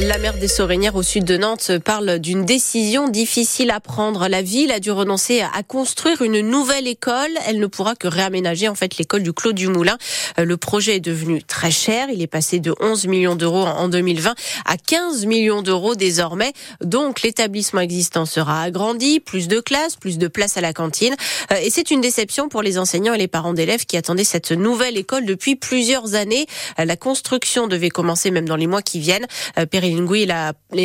La maire des Sorinières au sud de Nantes parle d'une décision difficile à prendre. La ville a dû renoncer à construire une nouvelle école. Elle ne pourra que réaménager en fait l'école du Clos du Moulin. Euh, le projet est devenu très cher. Il est passé de 11 millions d'euros en 2020 à 15 millions d'euros désormais. Donc l'établissement existant sera agrandi, plus de classes, plus de places à la cantine. Euh, et c'est une déception pour les enseignants et les parents d'élèves qui attendaient cette nouvelle école depuis plusieurs années. Euh, la construction devait commencer même dans les mois qui viennent. Perrine Gouy est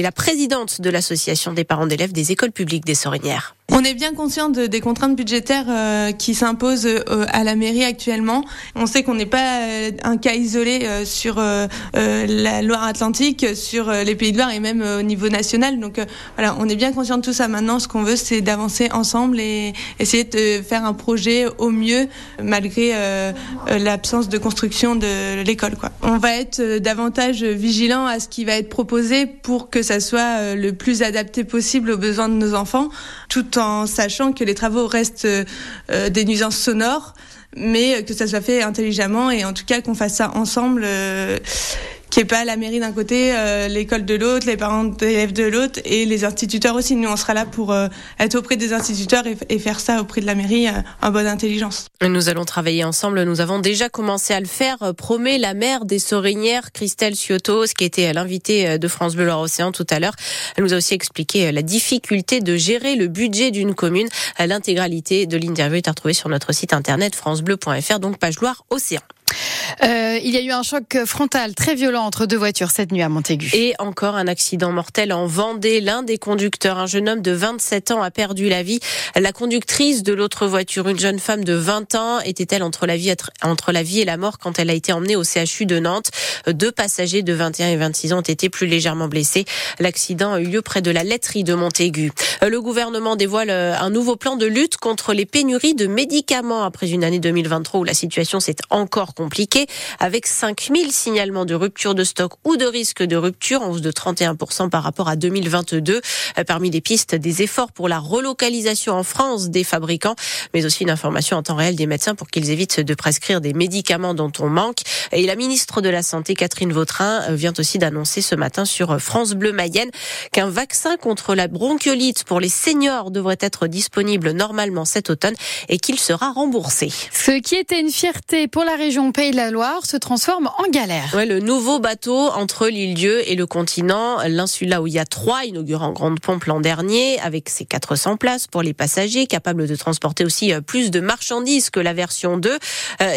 la présidente de l'association des parents d'élèves des écoles publiques des Sorinières. On est bien conscient de, des contraintes budgétaires euh, qui s'imposent euh, à la mairie actuellement. On sait qu'on n'est pas euh, un cas isolé sur la Loire-Atlantique, sur les Pays de Loire et même au niveau national. Donc voilà, on est bien conscient de tout ça. Maintenant, ce qu'on veut, c'est d'avancer ensemble et essayer de faire un projet au mieux, malgré l'absence de construction de l'école. On va être davantage vigilant à ce qui va être proposé pour que ça soit le plus adapté possible aux besoins de nos enfants, en sachant que les travaux restent euh, des nuisances sonores, mais que ça soit fait intelligemment et en tout cas qu'on fasse ça ensemble. Euh, qui est pas la mairie d'un côté, euh, l'école de l'autre, les parents d'élèves de l'autre et les instituteurs aussi. Nous, on sera là pour euh, être auprès des instituteurs et, faire ça auprès de la mairie euh, en bonne intelligence. Nous allons travailler ensemble. Nous avons déjà commencé à le faire, promet la maire des Sorinières, Christelle Ciotos, qui était l'invitée de France Bleu Loire-Océan tout à l'heure. Elle nous a aussi expliqué la difficulté de gérer le budget d'une commune. L'intégralité de l'interview est à retrouver sur notre site internet francebleu.fr, donc page Loire-Océan. Euh, il y a eu un choc frontal très violent entre deux voitures cette nuit à Montaigu. Et encore un accident mortel en Vendée. L'un des conducteurs, un jeune homme de 27 ans, a perdu la vie. La conductrice de l'autre voiture, une jeune femme de 20 ans, était-elle entre la vie, entre la vie et la mort quand elle a été emmenée au CHU de Nantes? Deux passagers de 21 et 26 ans ont été plus légèrement blessés. L'accident a eu lieu près de la laiterie de Montaigu. Le gouvernement dévoile un nouveau plan de lutte contre les pénuries de médicaments après une année 2023 où la situation s'est encore compliquée avec 5000 signalements de rupture de stock ou de risque de rupture en hausse de 31% par rapport à 2022. Euh, parmi les pistes, des efforts pour la relocalisation en France des fabricants, mais aussi une information en temps réel des médecins pour qu'ils évitent de prescrire des médicaments dont on manque. Et la ministre de la Santé, Catherine Vautrin, vient aussi d'annoncer ce matin sur France Bleu Mayenne qu'un vaccin contre la bronchiolite pour les seniors devrait être disponible normalement cet automne et qu'il sera remboursé. Ce qui était une fierté pour la région Pays de la Loire se transforme en galère. Ouais, le nouveau bateau entre l'île-dieu et le continent, l'insula où il y a trois, inauguré en grande pompe l'an dernier, avec ses 400 places pour les passagers, capable de transporter aussi euh, plus de marchandises que la version 2. Euh,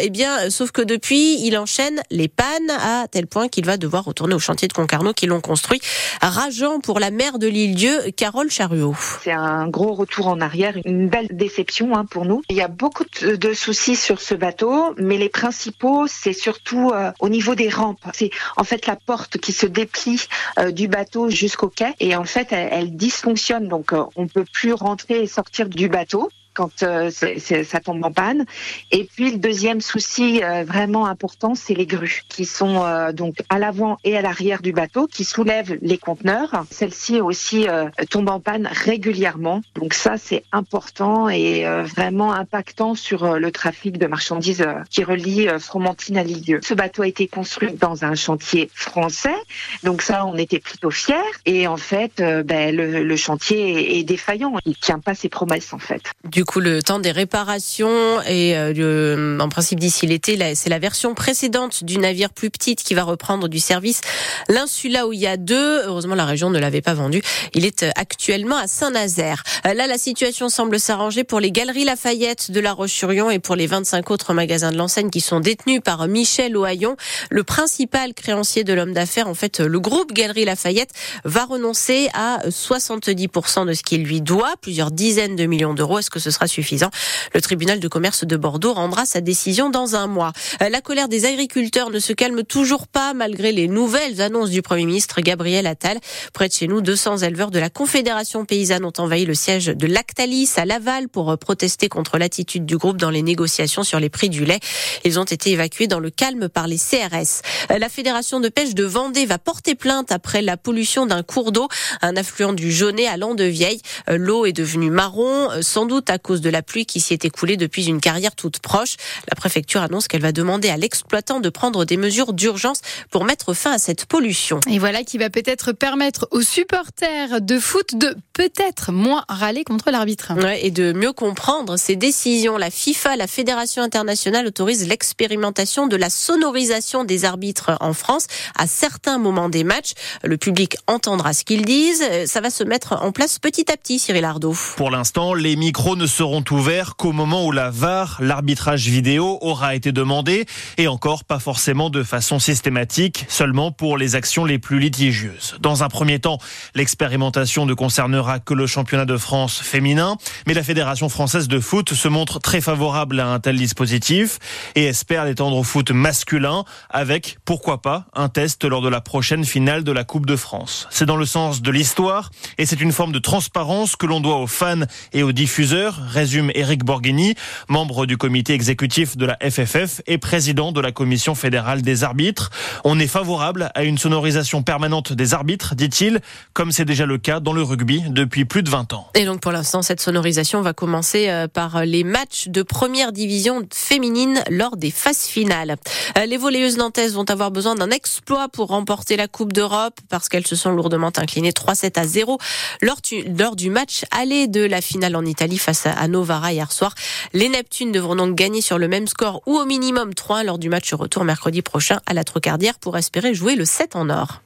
eh bien, sauf que depuis, il enchaîne les pannes à tel point qu'il va devoir retourner au chantier de Concarneau qui l'ont construit. Rageant pour la mère de l'île-dieu, Carole Charuot. C'est un gros retour en arrière, une belle déception hein, pour nous. Il y a beaucoup de soucis sur ce bateau, mais les principaux, c'est surtout euh, au niveau des rampes. C'est en fait la porte qui se déplie euh, du bateau jusqu'au quai et en fait elle, elle dysfonctionne donc euh, on peut plus rentrer et sortir du bateau quand euh, ça tombe en panne. Et puis le deuxième souci euh, vraiment important, c'est les grues qui sont euh, donc à l'avant et à l'arrière du bateau, qui soulèvent les conteneurs. Celle-ci aussi tombe en panne régulièrement. Donc ça, c'est important et vraiment impactant sur le trafic de marchandises qui relie Fromentine à Lisieux. Ce bateau a été construit dans un chantier français, donc ça, on était plutôt fiers. Et en fait, ben, le, le, chantier est, défaillant. Il tient pas ses promesses en fait. Coup, le temps des réparations et euh, en principe d'ici l'été, c'est la version précédente du navire plus petite qui va reprendre du service. L'insula où il y a deux, heureusement la région ne l'avait pas vendu. Il est euh, actuellement à Saint-Nazaire. Euh, là, la situation semble s'arranger pour les galeries Lafayette de La Roche-sur-Yon et pour les 25 autres magasins de l'enseigne qui sont détenus par Michel Ohaillon, le principal créancier de l'homme d'affaires. En fait, le groupe Galeries Lafayette va renoncer à 70% de ce qu'il lui doit, plusieurs dizaines de millions d'euros. Sera suffisant. Le tribunal de commerce de Bordeaux rendra sa décision dans un mois. Euh, la colère des agriculteurs ne se calme toujours pas malgré les nouvelles annonces du Premier ministre Gabriel Attal. Près de chez nous, 200 éleveurs de la Confédération paysanne ont envahi le siège de Lactalis à Laval pour protester contre l'attitude du groupe dans les négociations sur les prix du lait. Ils ont été évacués dans le calme par les CRS. Euh, la Fédération de pêche de Vendée va porter plainte après la pollution d'un cours d'eau, un affluent du Jaunet à Landevieille. Euh, l'eau est devenue marron, sans doute à cause de la pluie qui s'y est écoulée depuis une carrière toute proche. La préfecture annonce qu'elle va demander à l'exploitant de prendre des mesures d'urgence pour mettre fin à cette pollution. Et voilà qui va peut-être permettre aux supporters de foot de peut-être moins râler contre l'arbitre. Ouais, et de mieux comprendre ces décisions. La FIFA, la Fédération internationale, autorise l'expérimentation de la sonorisation des arbitres en France à certains moments des matchs. Le public entendra ce qu'ils disent. Ça va se mettre en place petit à petit, Cyril Ardo. Pour l'instant, les micros ne seront ouverts qu'au moment où la VAR, l'arbitrage vidéo, aura été demandé et encore pas forcément de façon systématique, seulement pour les actions les plus litigieuses. Dans un premier temps, l'expérimentation ne concernera que le championnat de France féminin, mais la Fédération française de foot se montre très favorable à un tel dispositif et espère l'étendre au foot masculin avec, pourquoi pas, un test lors de la prochaine finale de la Coupe de France. C'est dans le sens de l'histoire et c'est une forme de transparence que l'on doit aux fans et aux diffuseurs, résume Eric Borghini, membre du comité exécutif de la FFF et président de la commission fédérale des arbitres. On est favorable à une sonorisation permanente des arbitres, dit-il, comme c'est déjà le cas dans le rugby depuis plus de 20 ans. Et donc pour l'instant, cette sonorisation va commencer euh, par les matchs de première division féminine lors des phases finales. Euh, les volleyeuses nantaises vont avoir besoin d'un exploit pour remporter la Coupe d'Europe parce qu'elles se sont lourdement inclinées 3-7 à 0 lors du match aller de la finale en Italie face à Novara hier soir. Les Neptunes devront donc gagner sur le même score ou au minimum 3 lors du match retour mercredi prochain à la Trocardière pour espérer jouer le 7 en or.